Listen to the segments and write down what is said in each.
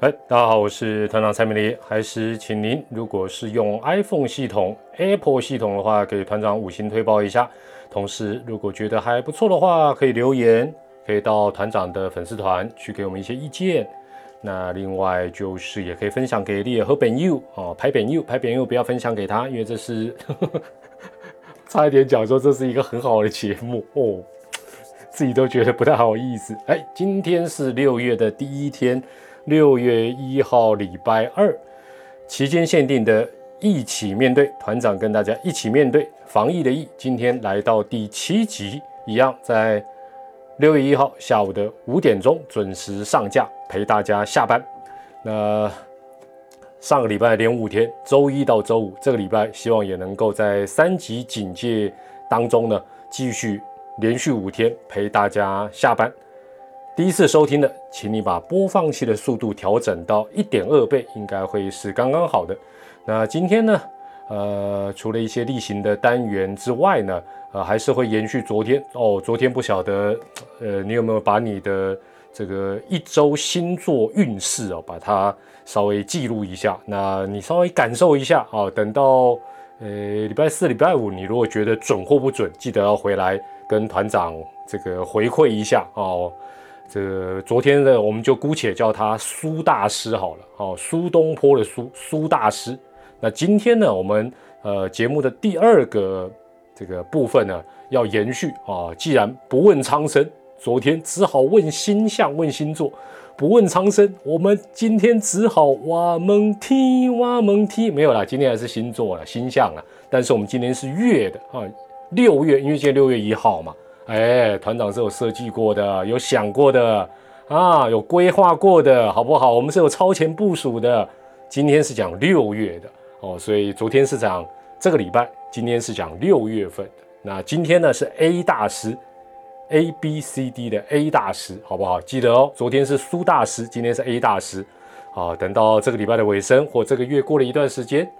哎，大家好，我是团长蔡明黎，还是请您，如果是用 iPhone 系统、Apple 系统的话，给团长五星推报一下。同时，如果觉得还不错的话，可以留言，可以到团长的粉丝团去给我们一些意见。那另外就是也可以分享给列和本友哦，拍本友，拍本友不要分享给他，因为这是 差一点讲说这是一个很好的节目哦，自己都觉得不太好意思。哎，今天是六月的第一天。六月一号，礼拜二，期间限定的一起面对团长跟大家一起面对防疫的疫，今天来到第七集，一样在六月一号下午的五点钟准时上架，陪大家下班。那上个礼拜连五天，周一到周五，这个礼拜希望也能够在三级警戒当中呢，继续连续五天陪大家下班。第一次收听的，请你把播放器的速度调整到一点二倍，应该会是刚刚好的。那今天呢，呃，除了一些例行的单元之外呢，呃，还是会延续昨天哦。昨天不晓得，呃，你有没有把你的这个一周星座运势哦，把它稍微记录一下？那你稍微感受一下啊。等到呃礼拜四、礼拜五，你如果觉得准或不准，记得要回来跟团长这个回馈一下哦。这个昨天的我们就姑且叫他苏大师好了，哦，苏东坡的苏苏大师。那今天呢，我们呃节目的第二个这个部分呢，要延续啊。既然不问苍生，昨天只好问星象、问星座；不问苍生，我们今天只好挖蒙踢挖蒙踢。没有啦，今天还是星座了，星象了。但是我们今天是月的啊，六月，因为今天六月一号嘛。哎，团长是有设计过的，有想过的啊，有规划过的，好不好？我们是有超前部署的。今天是讲六月的哦，所以昨天是讲这个礼拜，今天是讲六月份。那今天呢是 A 大师，A B C D 的 A 大师，好不好？记得哦，昨天是苏大师，今天是 A 大师。好，等到这个礼拜的尾声或这个月过了一段时间，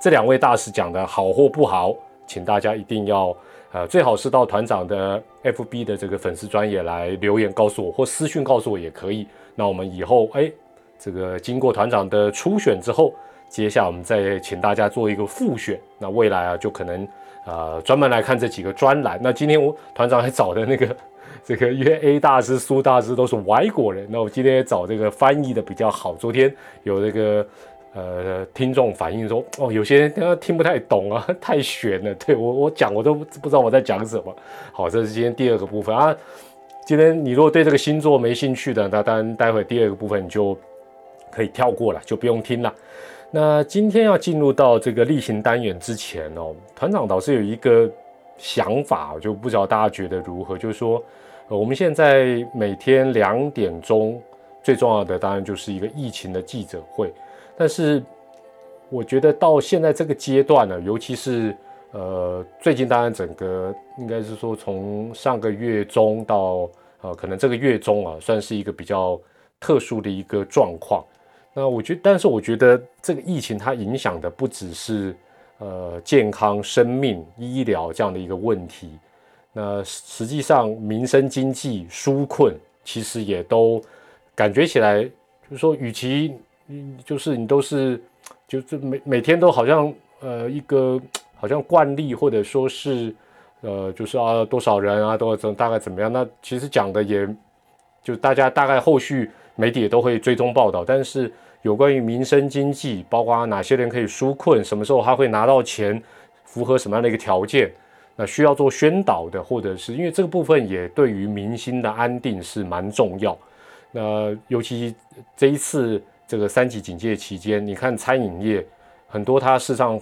这两位大师讲的好或不好，请大家一定要。呃，最好是到团长的 FB 的这个粉丝专业来留言告诉我，或私讯告诉我也可以。那我们以后哎，这个经过团长的初选之后，接下来我们再请大家做一个复选。那未来啊，就可能呃专门来看这几个专栏。那今天我团长还找的那个 这个约 A 大师、苏大师都是外国人，那我今天也找这个翻译的比较好。昨天有这个。呃，听众反映说，哦，有些人听不太懂啊，太悬了。对我，我讲我都不知道我在讲什么。好，这是今天第二个部分啊。今天你如果对这个星座没兴趣的，那当然待会第二个部分就可以跳过了，就不用听了。那今天要进入到这个例行单元之前哦，团长倒是有一个想法，就不知道大家觉得如何。就是说，我们现在每天两点钟最重要的，当然就是一个疫情的记者会。但是，我觉得到现在这个阶段呢，尤其是呃最近，当然整个应该是说从上个月中到呃可能这个月中啊，算是一个比较特殊的一个状况。那我觉，但是我觉得这个疫情它影响的不只是呃健康、生命、医疗这样的一个问题，那实际上民生经济纾困其实也都感觉起来，就是说与其。就是你都是，就是每每天都好像呃一个好像惯例，或者说是呃就是啊多少人啊多怎大概怎么样？那其实讲的也就大家大概后续媒体也都会追踪报道，但是有关于民生经济，包括哪些人可以纾困，什么时候他会拿到钱，符合什么样的一个条件，那需要做宣导的，或者是因为这个部分也对于民心的安定是蛮重要。那尤其这一次。这个三级警戒期间，你看餐饮业很多，它事实上，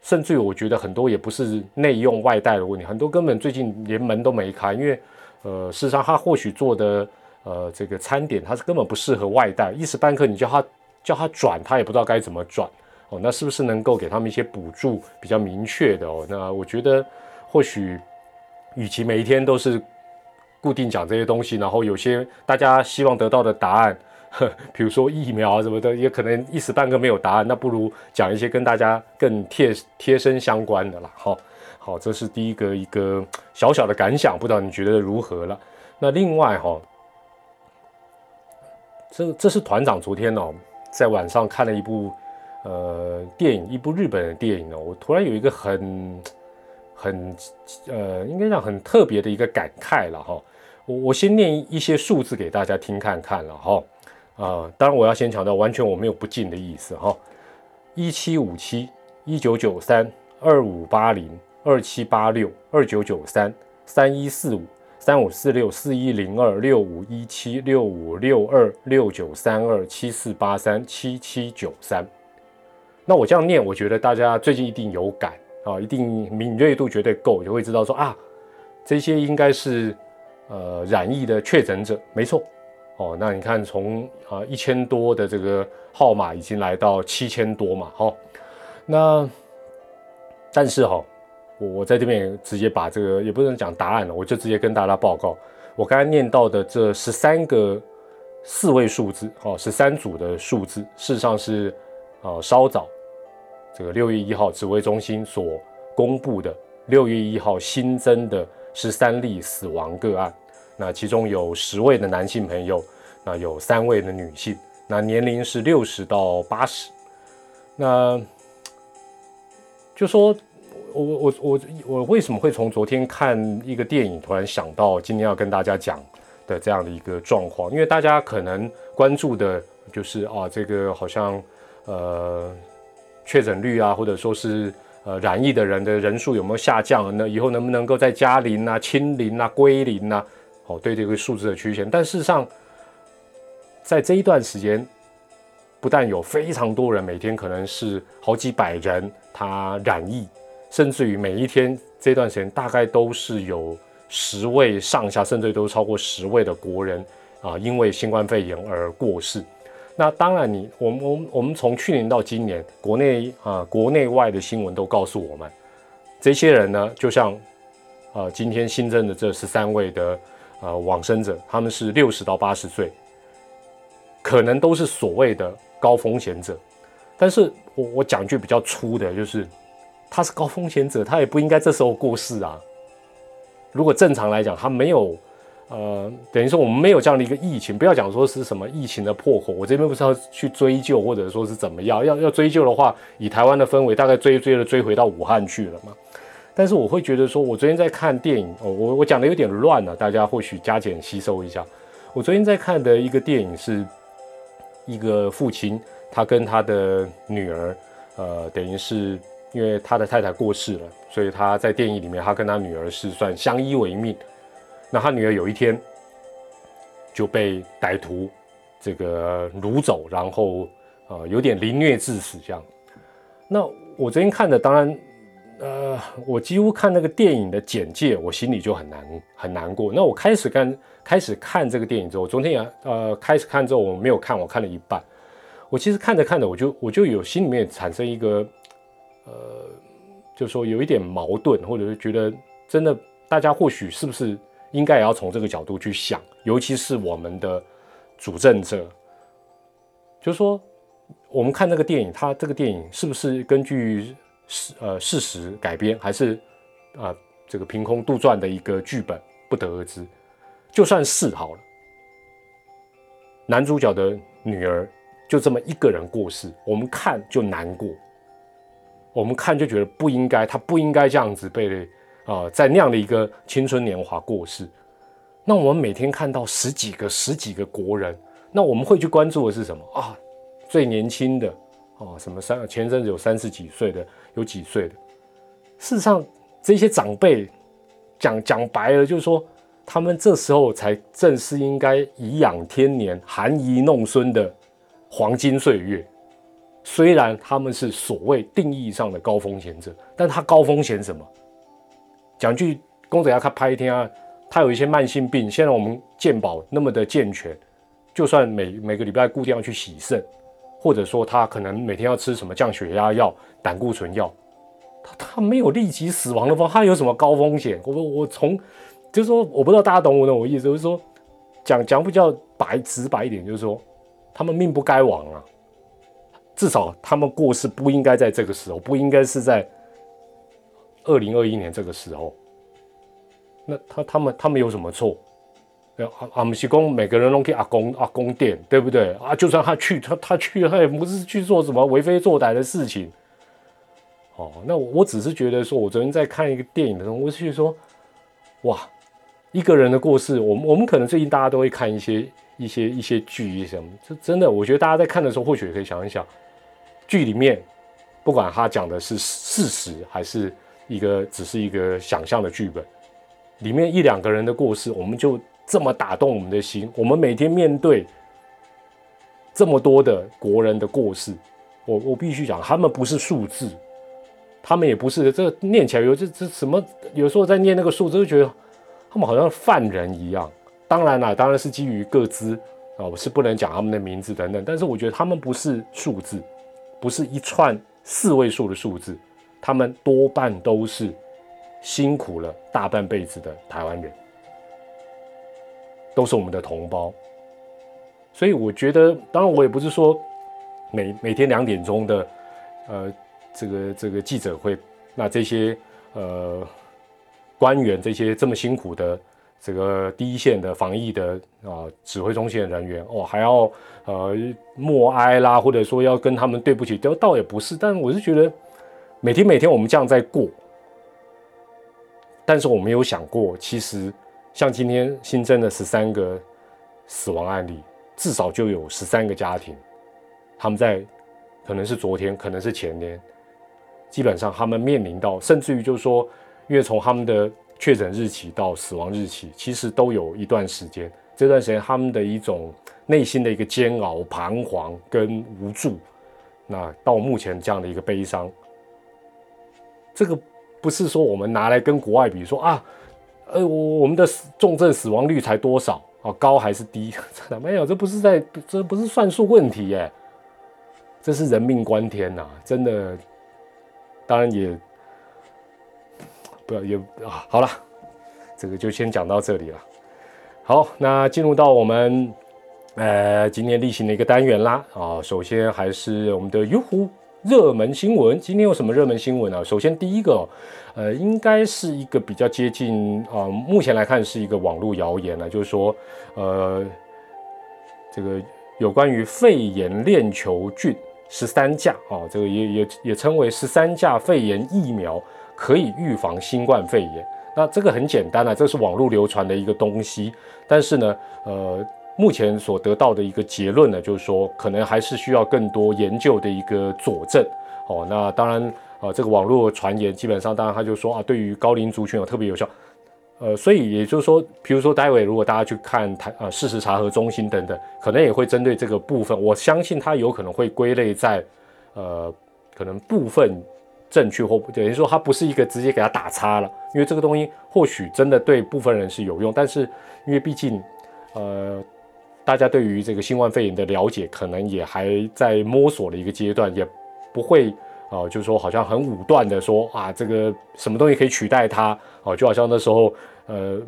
甚至于我觉得很多也不是内用外带的问题，很多根本最近连门都没开，因为呃，事实上他或许做的呃这个餐点，它是根本不适合外带，一时半刻你叫他叫他转，他也不知道该怎么转哦。那是不是能够给他们一些补助比较明确的哦？那我觉得或许与其每一天都是固定讲这些东西，然后有些大家希望得到的答案。比如说疫苗啊什么的，也可能一时半刻没有答案，那不如讲一些跟大家更贴贴身相关的啦。好，好，这是第一个一个小小的感想，不知道你觉得如何了？那另外哈，这这是团长昨天哦，在晚上看了一部呃电影，一部日本的电影哦，我突然有一个很很呃，应该讲很特别的一个感慨了哈。我我先念一些数字给大家听看看了哈。啊，当然我要先强调，完全我没有不敬的意思哈。一七五七，一九九三，二五八零，二七八六，二九九三，三一四五。三五四六四一零二六五一七六五六二六九三二七四八三七七九三，那我这样念，我觉得大家最近一定有感啊，一定敏锐度绝对够，就会知道说啊，这些应该是呃染疫的确诊者，没错哦。那你看从啊一千多的这个号码已经来到七千多嘛，哈，那但是哈。我我在这边直接把这个也不能讲答案了，我就直接跟大家报告，我刚才念到的这十三个四位数字，哦，十三组的数字，事实上是呃稍早这个六月一号指挥中心所公布的六月一号新增的十三例死亡个案，那其中有十位的男性朋友，那有三位的女性，那年龄是六十到八十，那就说。我我我我为什么会从昨天看一个电影，突然想到今天要跟大家讲的这样的一个状况？因为大家可能关注的就是啊，这个好像呃确诊率啊，或者说是呃染疫的人的人数有没有下降？那以后能不能够在加零啊、清零啊、归零啊？哦，对这个数字的曲线。但事实上，在这一段时间，不但有非常多人每天可能是好几百人他染疫。甚至于每一天这段时间，大概都是有十位上下，甚至都超过十位的国人啊，因为新冠肺炎而过世。那当然，你我们我们我们从去年到今年，国内啊国内外的新闻都告诉我们，这些人呢，就像啊今天新增的这十三位的呃往生者，他们是六十到八十岁，可能都是所谓的高风险者。但是我我讲句比较粗的，就是。他是高风险者，他也不应该这时候过世啊。如果正常来讲，他没有，呃，等于说我们没有这样的一个疫情，不要讲说是什么疫情的破口，我这边不是要去追究，或者说是怎么样，要要追究的话，以台湾的氛围，大概追追了追回到武汉去了嘛。但是我会觉得说，我昨天在看电影，哦，我我讲的有点乱了，大家或许加减吸收一下。我昨天在看的一个电影是一个父亲，他跟他的女儿，呃，等于是。因为他的太太过世了，所以他在电影里面，他跟他女儿是算相依为命。那他女儿有一天就被歹徒这个掳走，然后呃有点凌虐致死这样。那我昨天看的，当然呃，我几乎看那个电影的简介，我心里就很难很难过。那我开始看开始看这个电影之后，昨天也呃开始看之后，我没有看，我看了一半。我其实看着看着，我就我就有心里面产生一个。呃，就说有一点矛盾，或者是觉得真的，大家或许是不是应该也要从这个角度去想，尤其是我们的主政者，就是说，我们看这个电影，它这个电影是不是根据事呃事实改编，还是啊这个凭空杜撰的一个剧本，不得而知。就算是好了，男主角的女儿就这么一个人过世，我们看就难过。我们看就觉得不应该，他不应该这样子被啊，在那样的一个青春年华过世。那我们每天看到十几个、十几个国人，那我们会去关注的是什么啊？最年轻的哦，什么三前阵子有三十几岁的，有几岁的。事实上，这些长辈讲讲白了，就是说，他们这时候才正是应该颐养天年、含饴弄孙的黄金岁月。虽然他们是所谓定义上的高风险者，但他高风险什么？讲句公子要他拍一天啊，他有一些慢性病。现在我们健保那么的健全，就算每每个礼拜固定要去洗肾，或者说他可能每天要吃什么降血压药、胆固醇药，他他没有立即死亡的话，他有什么高风险？我我从就是说，我不知道大家懂我的我意思，就是说讲讲比较白直白一点，就是说他们命不该亡啊。至少他们过世不应该在这个时候，不应该是在二零二一年这个时候。那他他们他们有什么错？阿阿姆西公每个人都给阿公阿公店，对不对啊？就算他去，他他去，他也不是去做什么为非作歹的事情。哦，那我我只是觉得说，我昨天在看一个电影的时候，我是说，哇，一个人的故事，我们我们可能最近大家都会看一些一些一些剧一些什么，这真的，我觉得大家在看的时候，或许也可以想一想，剧里面不管他讲的是事实，还是一个只是一个想象的剧本，里面一两个人的故事，我们就这么打动我们的心。我们每天面对这么多的国人的过世，我我必须讲，他们不是数字。他们也不是这念起来有这这什么？有时候在念那个数字，就觉得他们好像犯人一样。当然啦，当然是基于各自啊，我是不能讲他们的名字等等。但是我觉得他们不是数字，不是一串四位数的数字，他们多半都是辛苦了大半辈子的台湾人，都是我们的同胞。所以我觉得，当然我也不是说每每天两点钟的呃。这个这个记者会，那这些呃官员，这些这么辛苦的这个第一线的防疫的啊指挥中心的人员哦，还要呃默哀啦，或者说要跟他们对不起，都倒也不是。但我是觉得每天每天我们这样在过，但是我没有想过，其实像今天新增的十三个死亡案例，至少就有十三个家庭，他们在可能是昨天，可能是前天。基本上，他们面临到，甚至于就是说，因为从他们的确诊日期到死亡日期，其实都有一段时间。这段时间，他们的一种内心的一个煎熬、彷徨跟无助，那到目前这样的一个悲伤，这个不是说我们拿来跟国外比，说啊，呃，我我们的重症死亡率才多少啊，高还是低？没有，这不是在，这不是算术问题耶，这是人命关天呐，真的。当然也不要也啊，好了，这个就先讲到这里了。好，那进入到我们呃今天例行的一个单元啦啊，首先还是我们的优呼热门新闻。今天有什么热门新闻呢？首先第一个，呃，应该是一个比较接近啊，目前来看是一个网络谣言了，就是说呃，这个有关于肺炎链球菌。十三价啊，这个也也也称为十三价肺炎疫苗，可以预防新冠肺炎。那这个很简单啊，这是网络流传的一个东西。但是呢，呃，目前所得到的一个结论呢，就是说可能还是需要更多研究的一个佐证。哦，那当然啊，这个网络传言基本上，当然他就说啊，对于高龄族群有特别有效。呃，所以也就是说，比如说待会如果大家去看台啊事实查核中心等等，可能也会针对这个部分，我相信它有可能会归类在呃可能部分正确或等于说它不是一个直接给它打叉了，因为这个东西或许真的对部分人是有用，但是因为毕竟呃大家对于这个新冠肺炎的了解可能也还在摸索的一个阶段，也不会。哦，就是说，好像很武断的说啊，这个什么东西可以取代它？哦，就好像那时候，呃，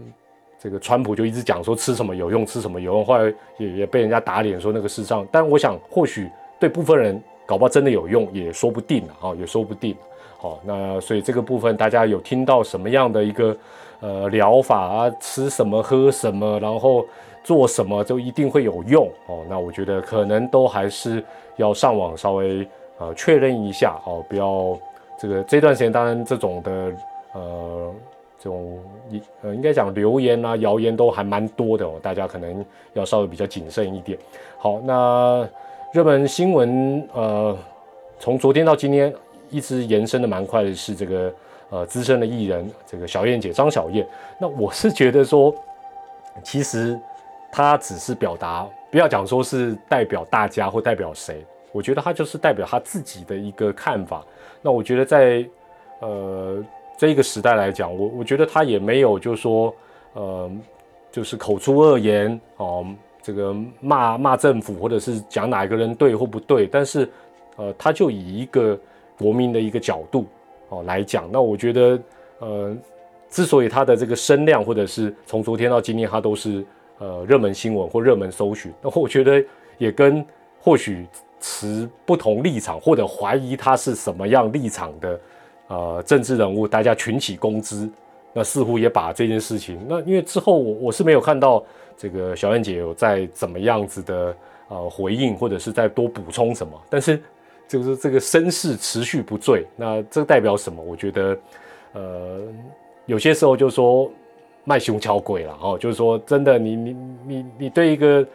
这个川普就一直讲说吃什么有用，吃什么有用，后来也也被人家打脸说那个事上。但我想，或许对部分人搞不好真的有用，也说不定啊，也说不定。好，那所以这个部分大家有听到什么样的一个呃疗法啊？吃什么喝什么，然后做什么就一定会有用哦？那我觉得可能都还是要上网稍微。呃，确认一下哦，不要这个这段时间，当然这种的呃，这种应呃，应该讲流言啊、谣言都还蛮多的哦，大家可能要稍微比较谨慎一点。好，那热门新闻呃，从昨天到今天一直延伸的蛮快的是这个呃资深的艺人这个小燕姐张小燕。那我是觉得说，其实她只是表达，不要讲说是代表大家或代表谁。我觉得他就是代表他自己的一个看法。那我觉得在呃这一个时代来讲，我我觉得他也没有就是说呃就是口出恶言哦，这个骂骂政府或者是讲哪一个人对或不对。但是呃他就以一个国民的一个角度哦来讲。那我觉得呃之所以他的这个声量或者是从昨天到今天他都是呃热门新闻或热门搜寻，那我觉得也跟或许。持不同立场或者怀疑他是什么样立场的，呃，政治人物，大家群起攻之那似乎也把这件事情，那因为之后我我是没有看到这个小燕姐有在怎么样子的呃回应，或者是再多补充什么，但是就是这个声势持续不坠，那这代表什么？我觉得呃有些时候就说卖熊敲鬼了哦，就是说真的，你你你你对一个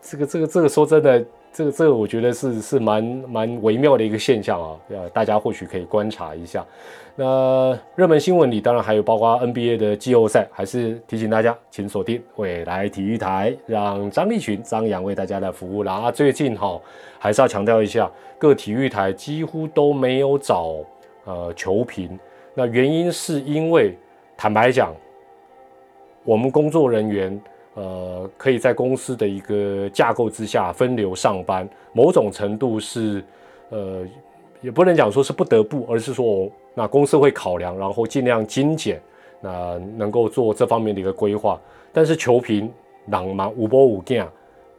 这个这个这个说真的。这个这个我觉得是是蛮蛮微妙的一个现象啊，呃，大家或许可以观察一下。那热门新闻里当然还有包括 NBA 的季后赛，还是提醒大家，请锁定未来体育台，让张立群、张扬为大家来服务啦。啊，最近哈还是要强调一下，各体育台几乎都没有找呃球评，那原因是因为坦白讲，我们工作人员。呃，可以在公司的一个架构之下分流上班，某种程度是，呃，也不能讲说是不得不，而是说，那公司会考量，然后尽量精简，那能够做这方面的一个规划。但是球评朗嘛，五波五件，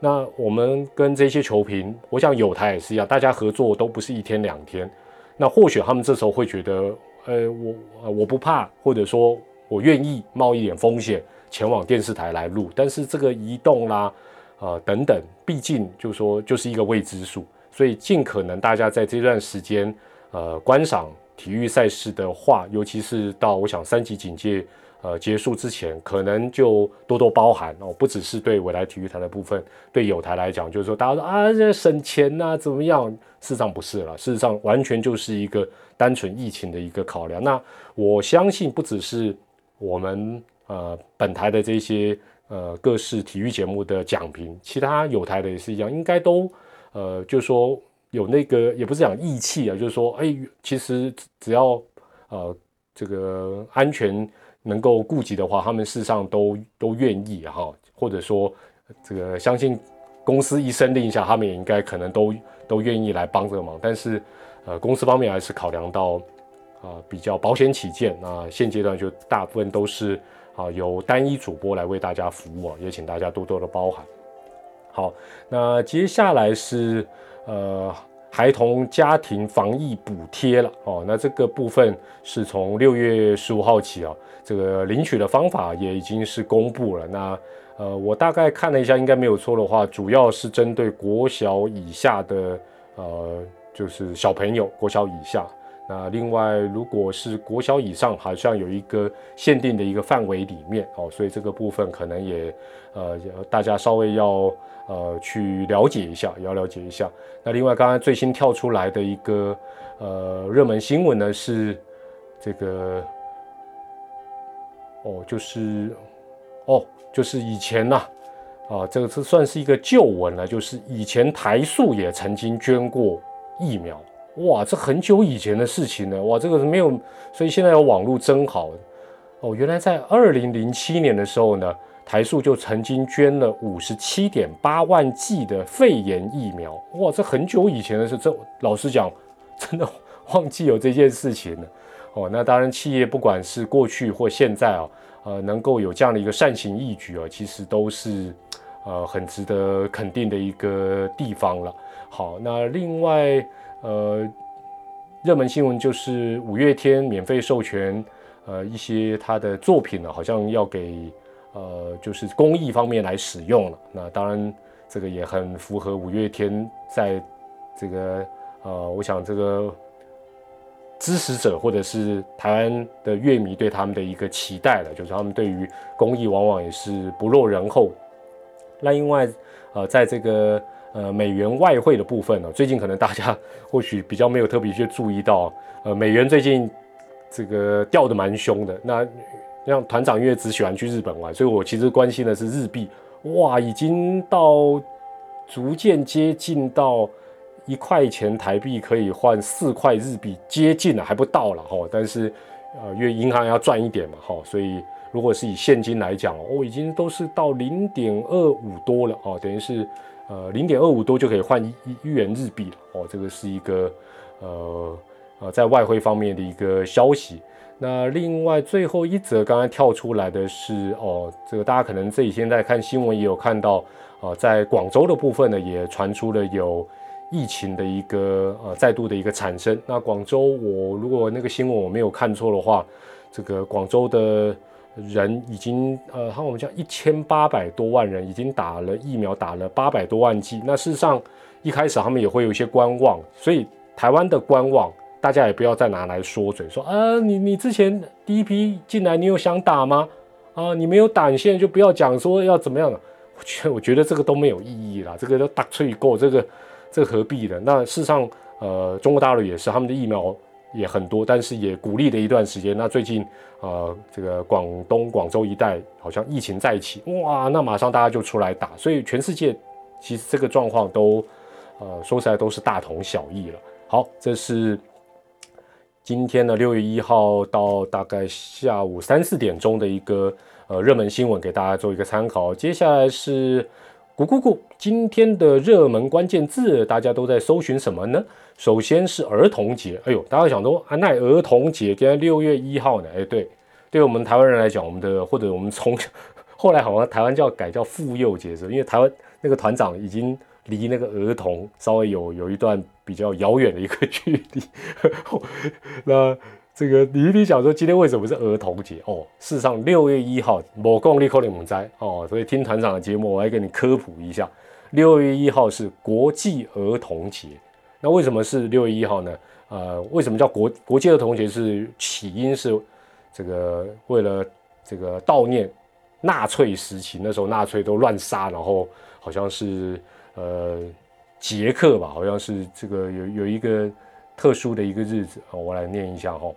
那我们跟这些球评，我想有台也是一样，大家合作都不是一天两天。那或许他们这时候会觉得，呃，我我不怕，或者说我愿意冒一点风险。前往电视台来录，但是这个移动啦，呃等等，毕竟就说就是一个未知数，所以尽可能大家在这段时间，呃观赏体育赛事的话，尤其是到我想三级警戒呃结束之前，可能就多多包涵哦，不只是对未来体育台的部分，对有台来讲，就是说大家说啊这省钱呐怎么样？事实上不是了，事实上完全就是一个单纯疫情的一个考量。那我相信不只是我们。呃，本台的这些呃各式体育节目的奖评，其他有台的也是一样，应该都呃，就是说有那个也不是讲义气啊，就是说，哎，其实只要呃这个安全能够顾及的话，他们事实上都都愿意哈，或者说这个相信公司一声令下，他们也应该可能都都愿意来帮这个忙，但是呃公司方面还是考量到啊比较保险起见，那现阶段就大部分都是。啊，由单一主播来为大家服务啊，也请大家多多的包涵。好，那接下来是呃孩童家庭防疫补贴了哦，那这个部分是从六月十五号起啊，这个领取的方法也已经是公布了。那呃，我大概看了一下，应该没有错的话，主要是针对国小以下的呃，就是小朋友，国小以下。那另外，如果是国小以上，好像有一个限定的一个范围里面哦，所以这个部分可能也呃，大家稍微要呃去了解一下，要了解一下。那另外，刚刚最新跳出来的一个呃热门新闻呢，是这个哦，就是哦，就是以前呐啊，这个是算是一个旧闻了，就是以前台塑也曾经捐过疫苗。哇，这很久以前的事情了。哇，这个是没有，所以现在有网络真好哦。原来在二零零七年的时候呢，台塑就曾经捐了五十七点八万剂的肺炎疫苗。哇，这很久以前的事，这老实讲，真的 忘记有这件事情了。哦，那当然，企业不管是过去或现在啊，呃，能够有这样的一个善行义举啊，其实都是呃很值得肯定的一个地方了。好，那另外。呃，热门新闻就是五月天免费授权，呃，一些他的作品呢，好像要给呃，就是公益方面来使用了。那当然，这个也很符合五月天在这个呃，我想这个支持者或者是台湾的乐迷对他们的一个期待了，就是他们对于公益往往也是不落人后。那另外，呃，在这个。呃，美元外汇的部分呢，最近可能大家或许比较没有特别去注意到，呃，美元最近这个掉的蛮凶的。那像团长因为只喜欢去日本玩，所以我其实关心的是日币，哇，已经到逐渐接近到一块钱台币可以换四块日币，接近了还不到了哈。但是呃，因为银行要赚一点嘛哈，所以如果是以现金来讲哦，已经都是到零点二五多了哦，等于是。呃，零点二五多就可以换一一元日币了哦，这个是一个呃呃在外汇方面的一个消息。那另外最后一则刚刚跳出来的是哦，这个大家可能这几天在看新闻也有看到啊，在广州的部分呢也传出了有疫情的一个呃再度的一个产生。那广州我如果那个新闻我没有看错的话，这个广州的人已经呃，看我们讲一千八百多万人已经打了疫苗，打了八百多万剂。那事实上一开始他们也会有一些观望，所以台湾的观望，大家也不要再拿来说嘴，说啊，你你之前第一批进来，你有想打吗？啊，你没有胆现在就不要讲说要怎么样了。我觉我觉得这个都没有意义啦，这个都打吹够，这个这何必呢？那事实上，呃，中国大陆也是他们的疫苗。也很多，但是也鼓励了一段时间。那最近，呃，这个广东广州一带好像疫情再起，哇，那马上大家就出来打。所以全世界其实这个状况都，呃，说起来都是大同小异了。好，这是今天的六月一号到大概下午三四点钟的一个呃热门新闻，给大家做一个参考。接下来是。咕咕咕！今天的热门关键字，大家都在搜寻什么呢？首先是儿童节。哎呦，大家想说啊，那儿童节今天六月一号呢？哎，对，对我们台湾人来讲，我们的或者我们从 后来好像台湾叫改叫妇幼节，是因为台湾那个团长已经离那个儿童稍微有有一段比较遥远的一个距离。那。这个你一定想说，今天为什么是儿童节哦？事实上，六月一号，某公立扣你们在哦，所以听团长的节目，我来给你科普一下，六月一号是国际儿童节。那为什么是六月一号呢？呃，为什么叫国国际儿童节？是起因是这个为了这个悼念纳粹时期，那时候纳粹都乱杀，然后好像是呃捷克吧，好像是这个有有一个特殊的一个日子，我来念一下哈。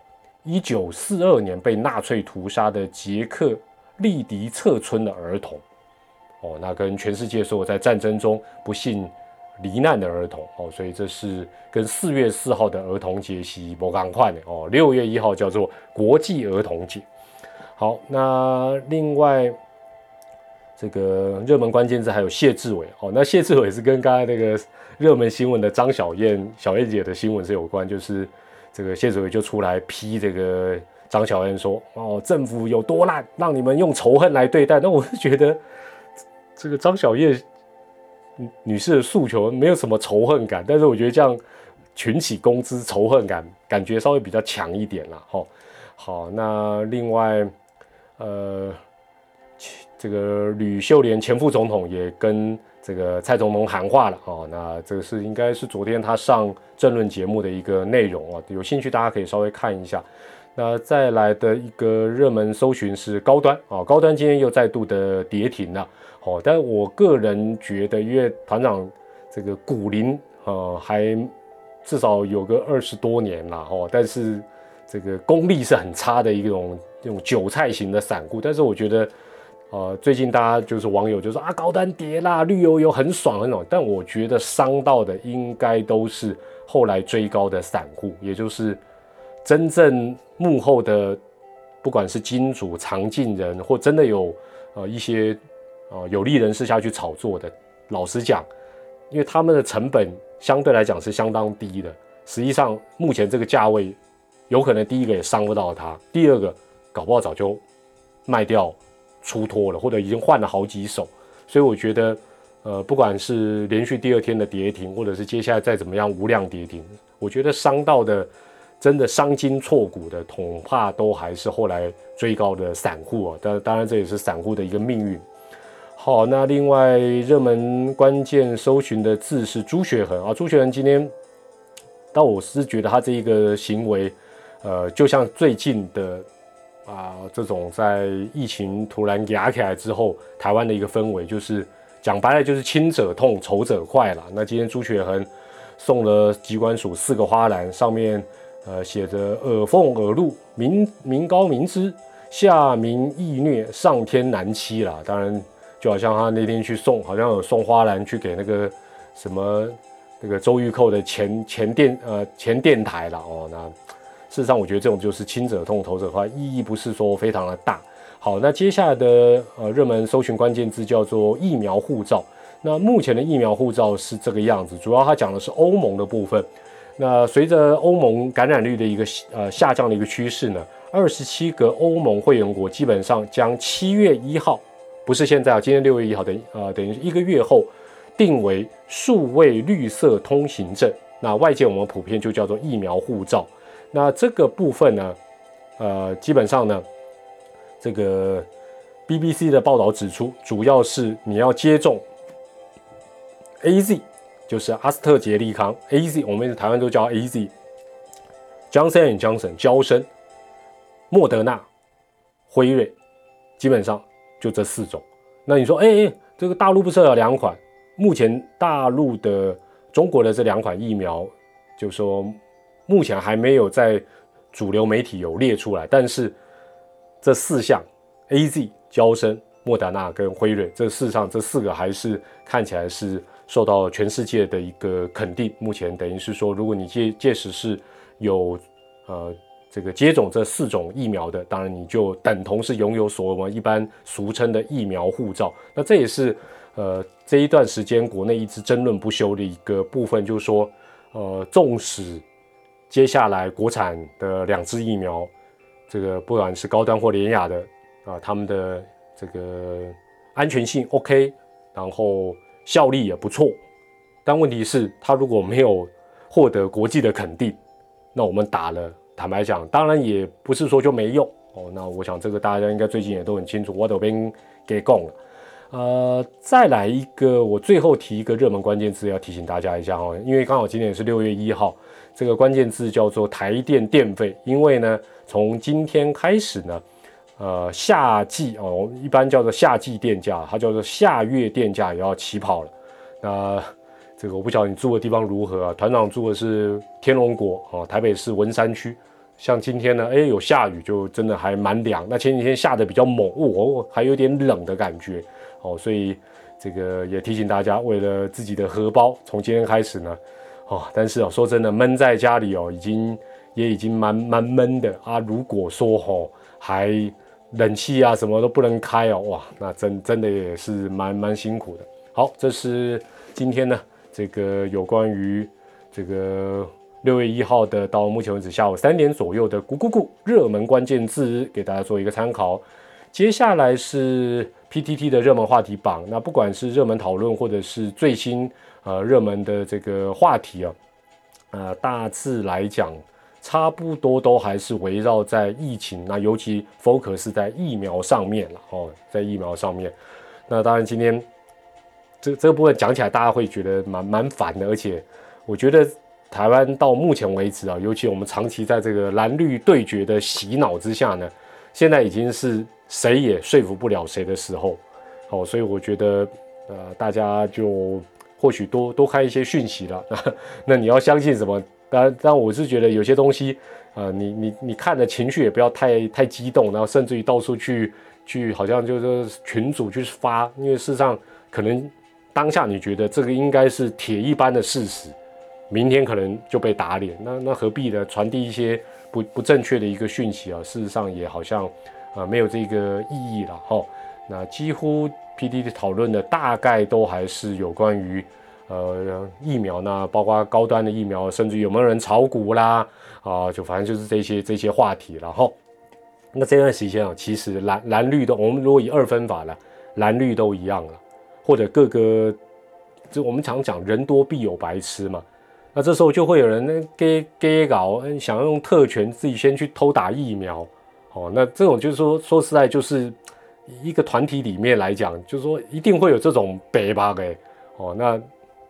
一九四二年被纳粹屠杀的捷克利迪策村的儿童，哦，那跟全世界所有在战争中不幸罹难的儿童，哦，所以这是跟四月四号的儿童节是不赶快的哦。六月一号叫做国际儿童节。好，那另外这个热门关键字还有谢志伟，哦，那谢志伟是跟刚才那个热门新闻的张小燕小燕姐的新闻是有关，就是。这个谢主伟就出来批这个张小燕说：“哦，政府有多烂，让你们用仇恨来对待。”那我是觉得这个张小燕女士的诉求没有什么仇恨感，但是我觉得这样群起攻之，仇恨感感觉稍微比较强一点了。哈，好，那另外，呃，这个吕秀莲前副总统也跟。这个蔡总统喊话了哦，那这个是应该是昨天他上政论节目的一个内容啊，有兴趣大家可以稍微看一下。那再来的一个热门搜寻是高端啊，高端今天又再度的跌停了哦，但我个人觉得，因为团长这个股龄啊还至少有个二十多年了哦，但是这个功力是很差的一种这种韭菜型的散户，但是我觉得。呃，最近大家就是网友就说啊，高端跌啦，绿油油很爽很爽，但我觉得伤到的应该都是后来追高的散户，也就是真正幕后的，不管是金主、藏进人，或真的有呃一些呃有利人士下去炒作的。老实讲，因为他们的成本相对来讲是相当低的，实际上目前这个价位，有可能第一个也伤不到他，第二个搞不好早就卖掉。出脱了，或者已经换了好几手，所以我觉得，呃，不管是连续第二天的跌停，或者是接下来再怎么样无量跌停，我觉得伤到的，真的伤筋错骨的，恐怕都还是后来追高的散户啊。但当然这也是散户的一个命运。好，那另外热门关键搜寻的字是朱雪恒啊，朱雪恒今天，但我是觉得他这一个行为，呃，就像最近的。啊，这种在疫情突然压起来之后，台湾的一个氛围，就是讲白了就是亲者痛，仇者快了。那今天朱雪恒送了机关署四个花篮，上面呃写着“耳奉耳禄，民民高民知，下民易虐，上天难欺”啦。当然，就好像他那天去送，好像有送花篮去给那个什么那个周玉蔻的前前电呃前电台了哦，那。事实上，我觉得这种就是亲者痛，仇者快，意义不是说非常的大。好，那接下来的呃热门搜寻关键字叫做疫苗护照。那目前的疫苗护照是这个样子，主要它讲的是欧盟的部分。那随着欧盟感染率的一个呃下降的一个趋势呢，二十七个欧盟会员国基本上将七月一号，不是现在啊，今天六月一号等呃等于一个月后定为数位绿色通行证。那外界我们普遍就叫做疫苗护照。那这个部分呢，呃，基本上呢，这个 BBC 的报道指出，主要是你要接种 AZ，就是阿斯特捷利康 AZ，我们台湾都叫 AZ，Johnson Johnson 交生，莫德纳、辉瑞，基本上就这四种。那你说，哎哎，这个大陆不是有两款？目前大陆的、中国的这两款疫苗，就说目前还没有在主流媒体有列出来。但是这四项，A Z、交生、莫达纳跟辉瑞，这事实上这四个还是看起来是受到全世界的一个肯定。目前等于是说，如果你届届时是有呃这个接种这四种疫苗的，当然你就等同是拥有所谓一般俗称的疫苗护照。那这也是。呃，这一段时间国内一直争论不休的一个部分，就是说，呃，纵使接下来国产的两支疫苗，这个不管是高端或廉雅的啊，他们的这个安全性 OK，然后效力也不错，但问题是，它如果没有获得国际的肯定，那我们打了，坦白讲，当然也不是说就没用哦。那我想这个大家应该最近也都很清楚，我这边给供了。呃，再来一个，我最后提一个热门关键字，要提醒大家一下哦，因为刚好今天也是六月一号，这个关键字叫做台电电费。因为呢，从今天开始呢，呃，夏季哦，一般叫做夏季电价，它叫做下月电价也要起跑了。那这个我不晓得你住的地方如何啊？团长住的是天龙国哦，台北市文山区。像今天呢，哎，有下雨，就真的还蛮凉。那前几天下的比较猛，哦，还有点冷的感觉。哦，所以这个也提醒大家，为了自己的荷包，从今天开始呢，哦，但是哦，说真的，闷在家里哦，已经也已经蛮蛮闷的啊。如果说哦，还冷气啊什么都不能开哦，哇，那真真的也是蛮蛮辛苦的。好，这是今天呢，这个有关于这个六月一号的到目前为止下午三点左右的咕咕咕热门关键字，给大家做一个参考。接下来是。PTT 的热门话题榜，那不管是热门讨论，或者是最新呃热门的这个话题啊，呃，大致来讲，差不多都还是围绕在疫情，那尤其 focus 在疫苗上面了哦，在疫苗上面。那当然今天这这个部分讲起来，大家会觉得蛮蛮烦的，而且我觉得台湾到目前为止啊，尤其我们长期在这个蓝绿对决的洗脑之下呢，现在已经是。谁也说服不了谁的时候，哦，所以我觉得，呃，大家就或许多多看一些讯息了。那你要相信什么？当然，但我是觉得有些东西，呃，你你你看的情绪也不要太太激动，然后甚至于到处去去，好像就是群主去发，因为事实上可能当下你觉得这个应该是铁一般的事实，明天可能就被打脸。那那何必呢？传递一些不不正确的一个讯息啊？事实上也好像。啊，没有这个意义了哈。那几乎 P D 的讨论的大概都还是有关于呃疫苗呢，包括高端的疫苗，甚至有没有人炒股啦啊，就反正就是这些这些话题了哈。那这段时间啊，其实蓝蓝绿的，我们如果以二分法了，蓝绿都一样了，或者各个就我们常讲人多必有白痴嘛。那这时候就会有人给给搞，想要用特权自己先去偷打疫苗。哦，那这种就是说，说实在，就是一个团体里面来讲，就是说一定会有这种北吧给哦，那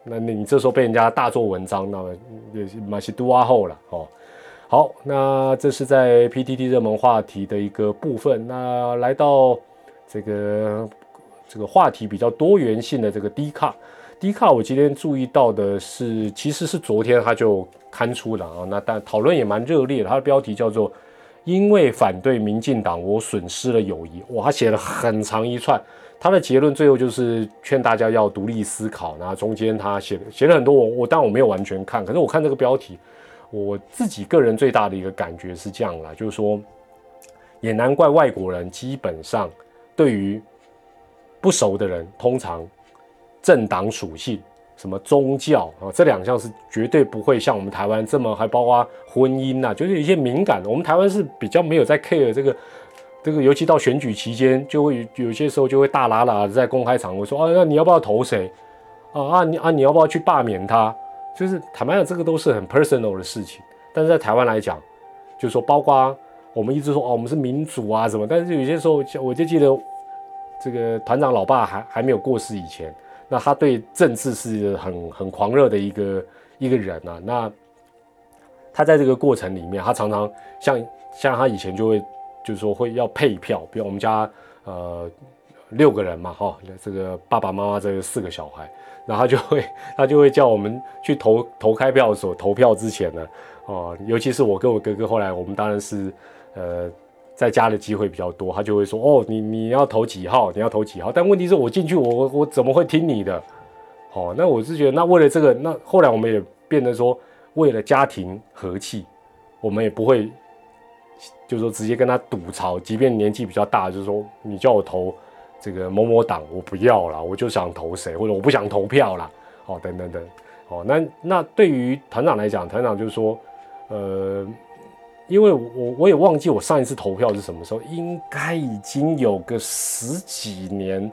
那你这时候被人家大做文章，那也马西都阿后了哦。好，那这是在 PTT 热门话题的一个部分。那来到这个这个话题比较多元性的这个低卡，低卡，我今天注意到的是，其实是昨天他就刊出了啊，那但讨论也蛮热烈的，它的标题叫做。因为反对民进党，我损失了友谊。哇，他写了很长一串，他的结论最后就是劝大家要独立思考。然后中间他写写了很多，我我但我没有完全看，可是我看这个标题，我自己个人最大的一个感觉是这样啦，就是说，也难怪外国人基本上对于不熟的人，通常政党属性。什么宗教啊？这两项是绝对不会像我们台湾这么，还包括婚姻呐，就是有一些敏感的。我们台湾是比较没有在 care 这个，这个尤其到选举期间，就会有些时候就会大喇喇的在公开场合说，啊，那你要不要投谁？啊啊你啊你要不要去罢免他？就是坦白讲，这个都是很 personal 的事情。但是在台湾来讲，就是说包括我们一直说哦，我们是民主啊什么，但是有些时候我就记得这个团长老爸还还没有过世以前，那他对政治是很很狂热的一个一个人啊。那他在这个过程里面，他常常像像他以前就会就是说会要配票，比如我们家呃六个人嘛哈，这个爸爸妈妈这四个小孩，然后他就会 他就会叫我们去投投开票所投票之前呢，哦，尤其是我跟我哥哥，后来我们当然是。呃，在家的机会比较多，他就会说：“哦，你你要投几号？你要投几号？”但问题是我进去，我我怎么会听你的？哦，那我是觉得，那为了这个，那后来我们也变得说，为了家庭和气，我们也不会，就是说直接跟他赌槽，即便年纪比较大，就是说你叫我投这个某某党，我不要了，我就想投谁，或者我不想投票了，哦，等等等，哦，那那对于团长来讲，团长就是说，呃。因为我我也忘记我上一次投票是什么时候，应该已经有个十几年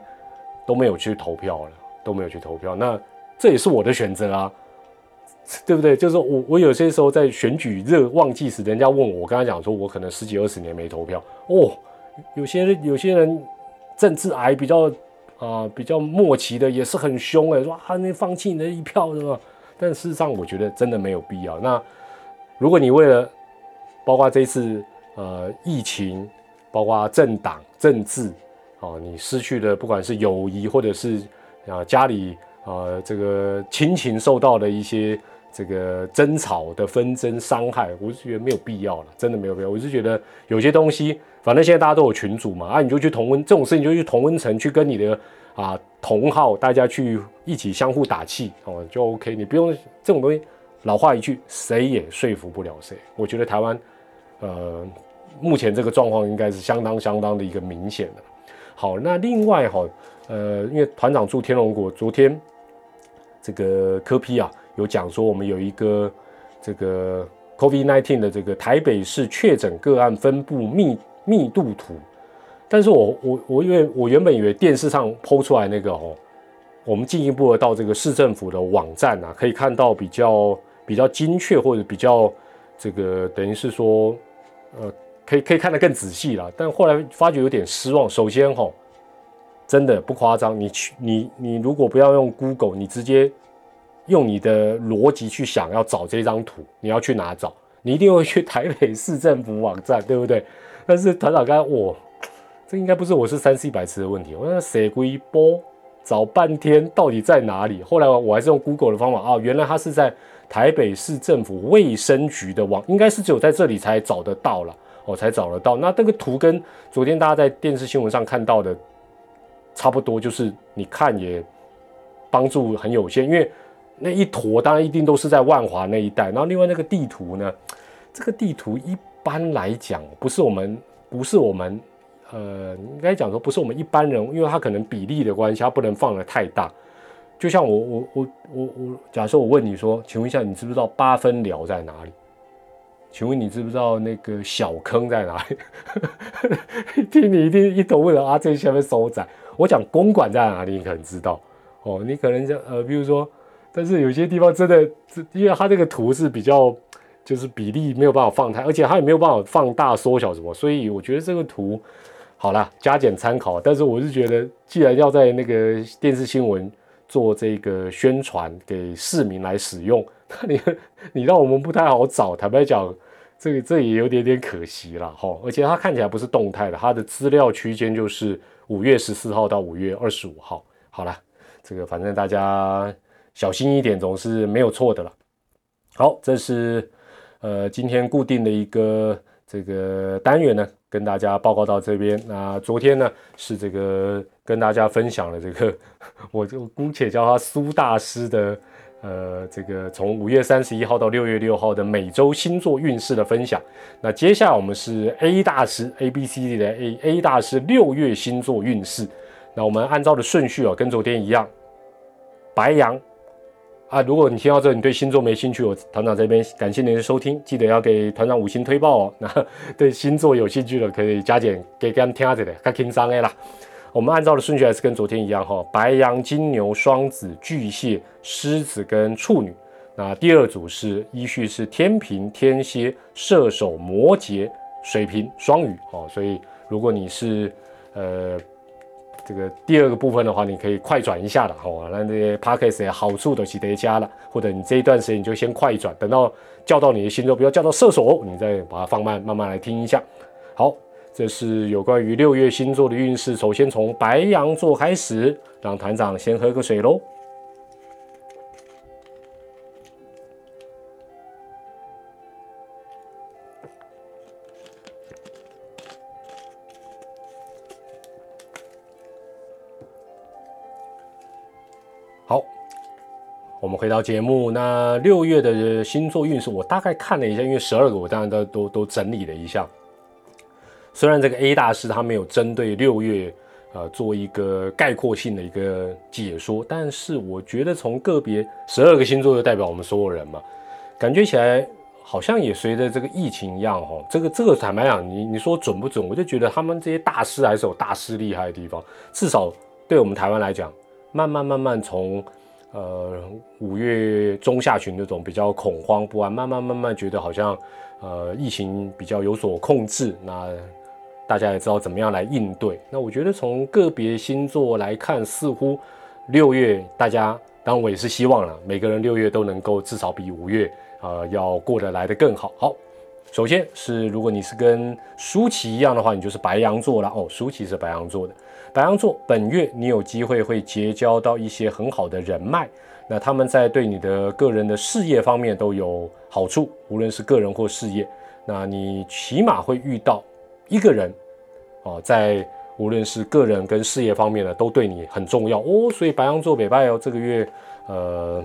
都没有去投票了，都没有去投票。那这也是我的选择啊，对不对？就是我我有些时候在选举热旺季时，人家问我，我跟他讲说，我可能十几二十年没投票哦。有些有些人政治癌比较啊比较末期的也是很凶哎，说啊你放弃你的一票是吧？但事实上我觉得真的没有必要。那如果你为了包括这次呃疫情，包括政党政治，哦，你失去的不管是友谊或者是啊家里啊这个亲情受到的一些这个争吵的纷争伤害，我是觉得没有必要了，真的没有必要。我是觉得有些东西，反正现在大家都有群主嘛，啊，你就去同温这种事情就去同温层去跟你的啊同号大家去一起相互打气哦，就 OK。你不用这种东西，老话一句，谁也说服不了谁。我觉得台湾。呃，目前这个状况应该是相当相当的一个明显的。好，那另外哈，呃，因为团长住天龙国，昨天这个科批啊有讲说，我们有一个这个 COVID nineteen 的这个台北市确诊个案分布密密度图，但是我我我因为我原本以为电视上抛出来那个哦，我们进一步的到这个市政府的网站啊，可以看到比较比较精确或者比较这个等于是说。呃，可以可以看得更仔细了，但后来发觉有点失望。首先哈，真的不夸张，你去你你如果不要用 Google，你直接用你的逻辑去想要找这张图，你要去哪找？你一定会去台北市政府网站，对不对？但是团长刚才我这应该不是我是三 C 白痴的问题，我那写一波找半天到底在哪里？后来我还是用 Google 的方法啊，原来它是在。台北市政府卫生局的网应该是只有在这里才找得到了，哦，才找得到。那这个图跟昨天大家在电视新闻上看到的差不多，就是你看也帮助很有限，因为那一坨当然一定都是在万华那一带。然后另外那个地图呢，这个地图一般来讲不是我们不是我们呃应该讲说不是我们一般人，因为它可能比例的关系，它不能放的太大。就像我我我我我，假设我问你说，请问一下，你知不知道八分寮在哪里？请问你知不知道那个小坑在哪里？听你一定一头问了啊，这下面收窄。我讲公馆在哪里，你可能知道哦。你可能讲呃，比如说，但是有些地方真的，因为它这个图是比较，就是比例没有办法放太，而且它也没有办法放大缩小什么，所以我觉得这个图好了，加减参考。但是我是觉得，既然要在那个电视新闻。做这个宣传给市民来使用，那你你让我们不太好找。坦白讲，这个这也有点点可惜了哈。而且它看起来不是动态的，它的资料区间就是五月十四号到五月二十五号。好了，这个反正大家小心一点，总是没有错的了。好，这是呃今天固定的一个这个单元呢，跟大家报告到这边。那昨天呢是这个。跟大家分享了这个，我就姑且叫他苏大师的，呃，这个从五月三十一号到六月六号的每周星座运势的分享。那接下来我们是 A 大师 A B C D 的 A A 大师六月星座运势。那我们按照的顺序哦，跟昨天一样，白羊啊，如果你听到这，你对星座没兴趣，我团长这边感谢您的收听，记得要给团长五星推报哦。那对星座有兴趣的，可以加减给他们听下这个，较轻松的啦。我们按照的顺序还是跟昨天一样哈，白羊、金牛、双子、巨蟹、狮子跟处女。那第二组是依序是天平、天蝎、射手、摩羯、水瓶、双鱼哦。所以如果你是呃这个第二个部分的话，你可以快转一下了哦。那这些 podcast 好处都是叠加了，或者你这一段时间你就先快转，等到叫到你的星座，不要叫到射手，你再把它放慢，慢慢来听一下。好。这是有关于六月星座的运势。首先从白羊座开始，让团长先喝个水喽。回到节目。那六月的星座运势，我大概看了一下，因为十二个我当然都都都整理了一下。虽然这个 A 大师他没有针对六月，呃，做一个概括性的一个解说，但是我觉得从个别十二个星座就代表我们所有人嘛，感觉起来好像也随着这个疫情一样哈，这个这个坦白讲，你你说准不准？我就觉得他们这些大师还是有大师厉害的地方，至少对我们台湾来讲，慢慢慢慢从呃五月中下旬那种比较恐慌不安，慢慢慢慢觉得好像呃疫情比较有所控制，那。大家也知道怎么样来应对。那我觉得从个别星座来看，似乎六月大家，当然我也是希望了，每个人六月都能够至少比五月啊要过得来得更好。好，首先是如果你是跟舒淇一样的话，你就是白羊座了哦。舒淇是白羊座的，白羊座本月你有机会会结交到一些很好的人脉，那他们在对你的个人的事业方面都有好处，无论是个人或事业，那你起码会遇到。一个人，哦，在无论是个人跟事业方面呢，都对你很重要哦。所以白羊座北拜哦，这个月，呃，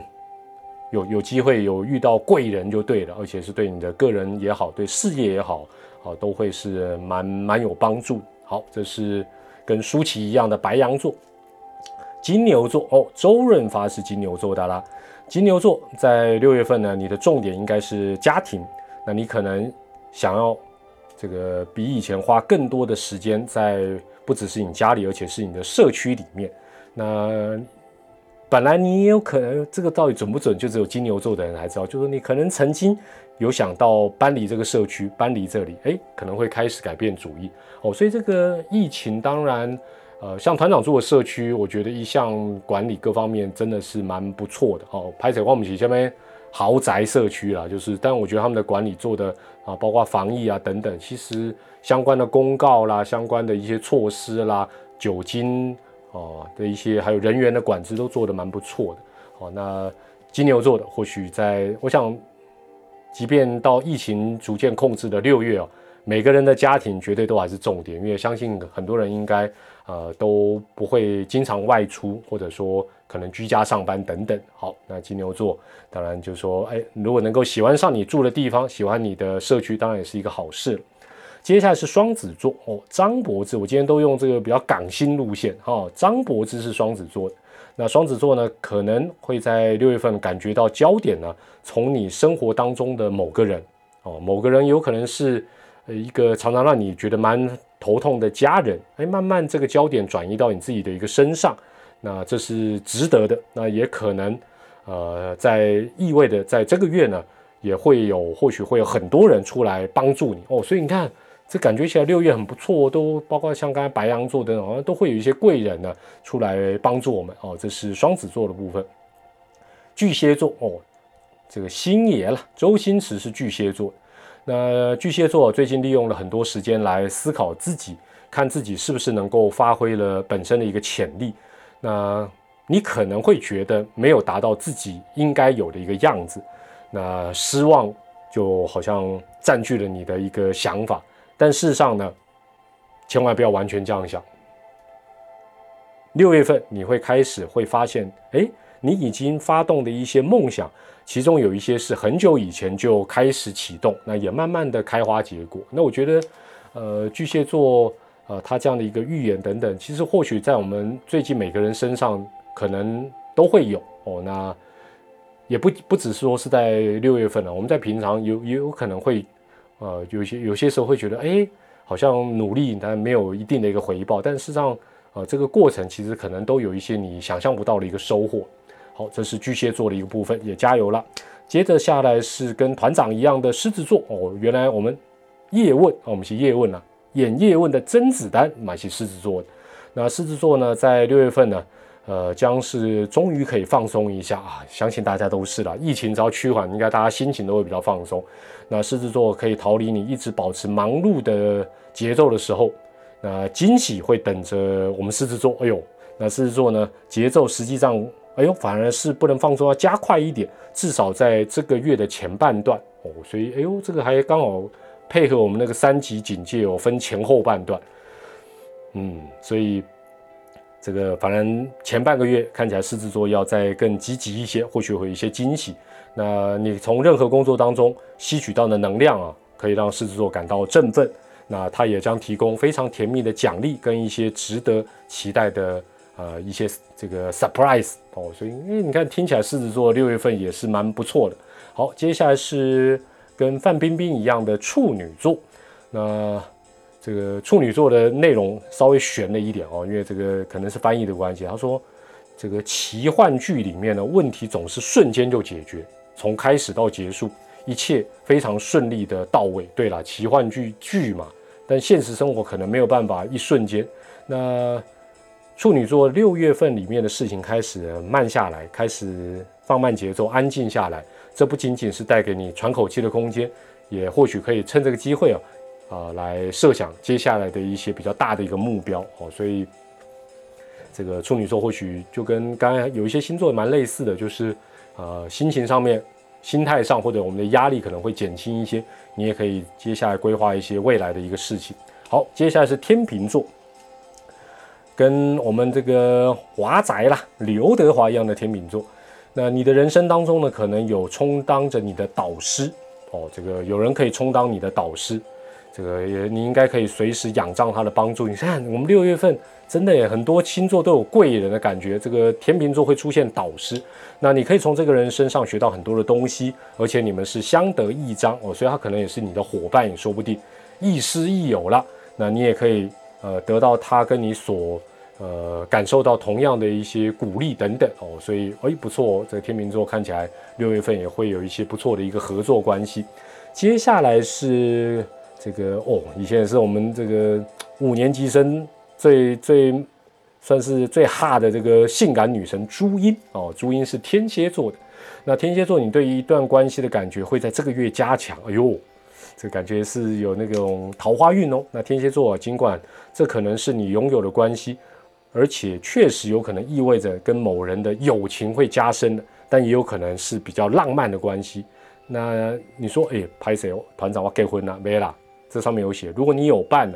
有有机会有遇到贵人就对了，而且是对你的个人也好，对事业也好，啊，都会是蛮蛮有帮助。好，这是跟舒淇一样的白羊座，金牛座哦，周润发是金牛座的啦。金牛座在六月份呢，你的重点应该是家庭，那你可能想要。这个比以前花更多的时间在不只是你家里，而且是你的社区里面。那本来你也有可能，这个到底准不准，就只有金牛座的人才知道。就是你可能曾经有想到搬离这个社区，搬离这里，哎，可能会开始改变主意哦。所以这个疫情，当然，呃，像团长住的社区，我觉得一向管理各方面真的是蛮不错的哦。拍彩光母旗下面。豪宅社区啦，就是，但我觉得他们的管理做的啊，包括防疫啊等等，其实相关的公告啦，相关的一些措施啦，酒精哦的一些，还有人员的管制都做得蛮不错的。好，那金牛座的或许在，我想，即便到疫情逐渐控制的六月哦，每个人的家庭绝对都还是重点，因为相信很多人应该呃都不会经常外出，或者说。可能居家上班等等，好，那金牛座当然就说，哎，如果能够喜欢上你住的地方，喜欢你的社区，当然也是一个好事。接下来是双子座哦，张柏芝，我今天都用这个比较港星路线哈。张柏芝是双子座，那双子座呢，可能会在六月份感觉到焦点呢，从你生活当中的某个人哦，某个人有可能是呃一个常常让你觉得蛮头痛的家人，哎，慢慢这个焦点转移到你自己的一个身上。那这是值得的，那也可能，呃，在意味的，在这个月呢，也会有，或许会有很多人出来帮助你哦。所以你看，这感觉起来六月很不错，都包括像刚才白羊座的，好像都会有一些贵人呢出来帮助我们哦。这是双子座的部分，巨蟹座哦，这个星爷了，周星驰是巨蟹座。那巨蟹座最近利用了很多时间来思考自己，看自己是不是能够发挥了本身的一个潜力。那你可能会觉得没有达到自己应该有的一个样子，那失望就好像占据了你的一个想法。但事实上呢，千万不要完全这样想。六月份你会开始会发现，哎，你已经发动的一些梦想，其中有一些是很久以前就开始启动，那也慢慢的开花结果。那我觉得，呃，巨蟹座。呃，他这样的一个预言等等，其实或许在我们最近每个人身上可能都会有哦。那也不不只是说是在六月份了，我们在平常有也有可能会，呃，有些有些时候会觉得，哎，好像努力但没有一定的一个回报，但事实上，呃，这个过程其实可能都有一些你想象不到的一个收获。好，这是巨蟹座的一个部分，也加油了。接着下来是跟团长一样的狮子座哦，原来我们叶问啊，我们是叶问啊，演叶问的甄子丹，买起狮子座的。那狮子座呢，在六月份呢，呃，将是终于可以放松一下啊，相信大家都是了。疫情只要趋缓，应该大家心情都会比较放松。那狮子座可以逃离你一直保持忙碌的节奏的时候，那惊喜会等着我们狮子座。哎呦，那狮子座呢，节奏实际上，哎呦，反而是不能放松，要加快一点，至少在这个月的前半段哦。所以，哎呦，这个还刚好配合我们那个三级警戒哦，分前后半段。嗯，所以这个反正前半个月看起来狮子座要再更积极一些，或许会有一些惊喜。那你从任何工作当中吸取到的能量啊，可以让狮子座感到振奋。那它也将提供非常甜蜜的奖励跟一些值得期待的呃一些这个 surprise 哦。所以因为你看听起来狮子座六月份也是蛮不错的。好，接下来是跟范冰冰一样的处女座。那这个处女座的内容稍微悬了一点哦，因为这个可能是翻译的关系。他说，这个奇幻剧里面的问题总是瞬间就解决，从开始到结束，一切非常顺利的到位。对了，奇幻剧剧嘛，但现实生活可能没有办法一瞬间。那处女座六月份里面的事情开始慢下来，开始放慢节奏，安静下来。这不仅仅是带给你喘口气的空间，也或许可以趁这个机会啊。啊，来设想接下来的一些比较大的一个目标哦，所以这个处女座或许就跟刚刚有一些星座蛮类似的，就是呃心情上面、心态上或者我们的压力可能会减轻一些，你也可以接下来规划一些未来的一个事情。好，接下来是天秤座，跟我们这个华仔啦刘德华一样的天秤座，那你的人生当中呢，可能有充当着你的导师哦，这个有人可以充当你的导师。这个也，你应该可以随时仰仗他的帮助。你看，我们六月份真的也很多星座都有贵人的感觉。这个天秤座会出现导师，那你可以从这个人身上学到很多的东西，而且你们是相得益彰哦，所以他可能也是你的伙伴，也说不定，亦师亦友了。那你也可以呃得到他跟你所呃感受到同样的一些鼓励等等哦，所以哎不错哦，这个天秤座看起来六月份也会有一些不错的一个合作关系。接下来是。这个哦，以前也是我们这个五年级生最最算是最哈的这个性感女神朱茵哦，朱茵是天蝎座的。那天蝎座，你对于一段关系的感觉会在这个月加强。哎呦，这感觉是有那种桃花运哦。那天蝎座，尽管这可能是你拥有的关系，而且确实有可能意味着跟某人的友情会加深的，但也有可能是比较浪漫的关系。那你说，哎，拍谁？团长，我结婚了没啦？这上面有写，如果你有伴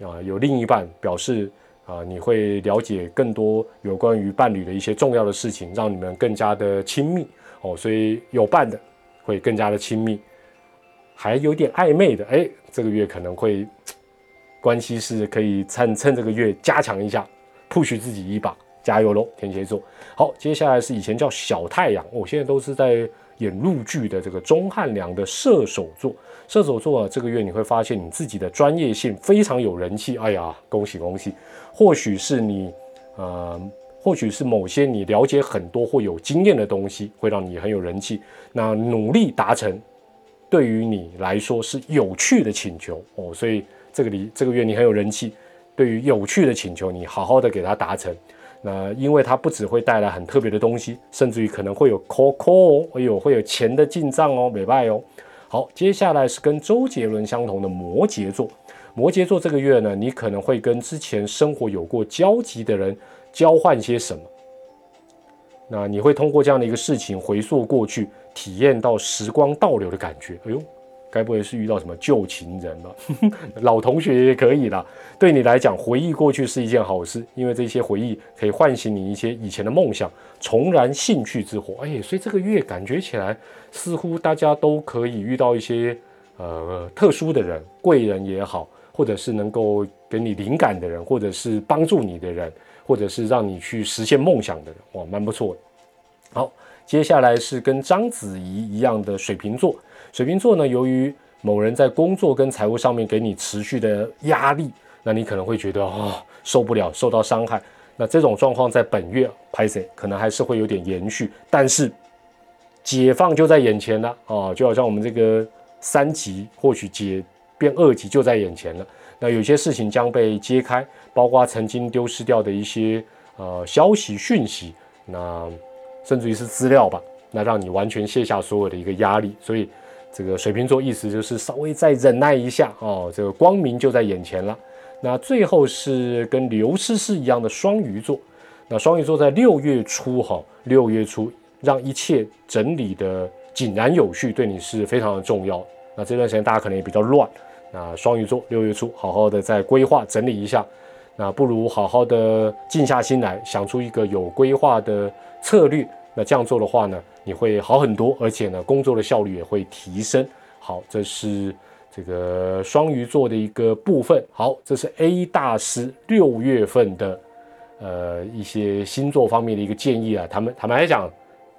啊，有另一半，表示啊，你会了解更多有关于伴侣的一些重要的事情，让你们更加的亲密哦。所以有伴的会更加的亲密，还有点暧昧的，哎，这个月可能会关系是可以趁趁这个月加强一下，push 自己一把，加油喽，天蝎座。好，接下来是以前叫小太阳，我现在都是在。演陆剧的这个钟汉良的射手座，射手座，这个月你会发现你自己的专业性非常有人气。哎呀，恭喜恭喜！或许是你，呃，或许是某些你了解很多或有经验的东西，会让你很有人气。那努力达成，对于你来说是有趣的请求哦，所以这个里这个月你很有人气。对于有趣的请求，你好好的给它达成。那因为它不只会带来很特别的东西，甚至于可能会有 call call 哦，哎呦，会有钱的进账哦，美拜哦。好，接下来是跟周杰伦相同的摩羯座。摩羯座这个月呢，你可能会跟之前生活有过交集的人交换些什么。那你会通过这样的一个事情回溯过去，体验到时光倒流的感觉。哎呦。该不会是遇到什么旧情人了？老同学也可以啦。对你来讲，回忆过去是一件好事，因为这些回忆可以唤醒你一些以前的梦想，重燃兴趣之火。哎，所以这个月感觉起来，似乎大家都可以遇到一些呃特殊的人，贵人也好，或者是能够给你灵感的人，或者是帮助你的人，或者是让你去实现梦想的人，哇，蛮不错的。好，接下来是跟章子怡一样的水瓶座。水瓶座呢，由于某人在工作跟财务上面给你持续的压力，那你可能会觉得啊受不了，受到伤害。那这种状况在本月拍摄可能还是会有点延续，但是解放就在眼前了啊！就好像我们这个三级或许解变二级就在眼前了。那有些事情将被揭开，包括曾经丢失掉的一些呃消息讯息，那甚至于是资料吧，那让你完全卸下所有的一个压力。所以这个水瓶座意思就是稍微再忍耐一下哦，这个光明就在眼前了。那最后是跟刘诗诗一样的双鱼座，那双鱼座在六月初哈，六月初让一切整理的井然有序，对你是非常的重要。那这段时间大家可能也比较乱。那双鱼座六月初好好的再规划整理一下，那不如好好的静下心来想出一个有规划的策略。那这样做的话呢，你会好很多，而且呢，工作的效率也会提升。好，这是这个双鱼座的一个部分。好，这是 A 大师六月份的呃一些星座方面的一个建议啊。他们坦白来讲，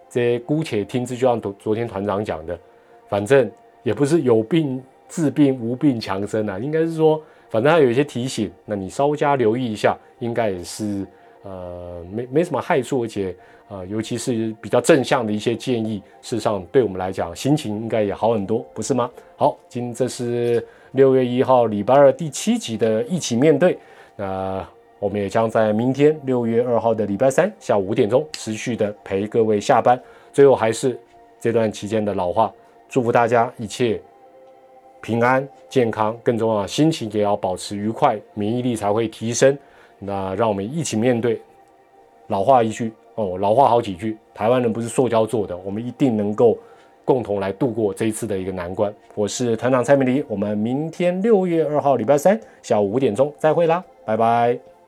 这姑且听之，就像昨昨天团长讲的，反正也不是有病。治病无病强身啊，应该是说，反正他有一些提醒，那你稍加留意一下，应该也是呃没没什么害处，而且呃尤其是比较正向的一些建议，事实上对我们来讲心情应该也好很多，不是吗？好，今这是六月一号礼拜二第七集的一起面对，那我们也将在明天六月二号的礼拜三下午五点钟持续的陪各位下班，最后还是这段期间的老话，祝福大家一切。平安健康更重要，心情也要保持愉快，免疫力才会提升。那让我们一起面对。老话一句哦，老话好几句。台湾人不是塑胶做的，我们一定能够共同来度过这一次的一个难关。我是团长蔡明黎，我们明天六月二号礼拜三下午五点钟再会啦，拜拜。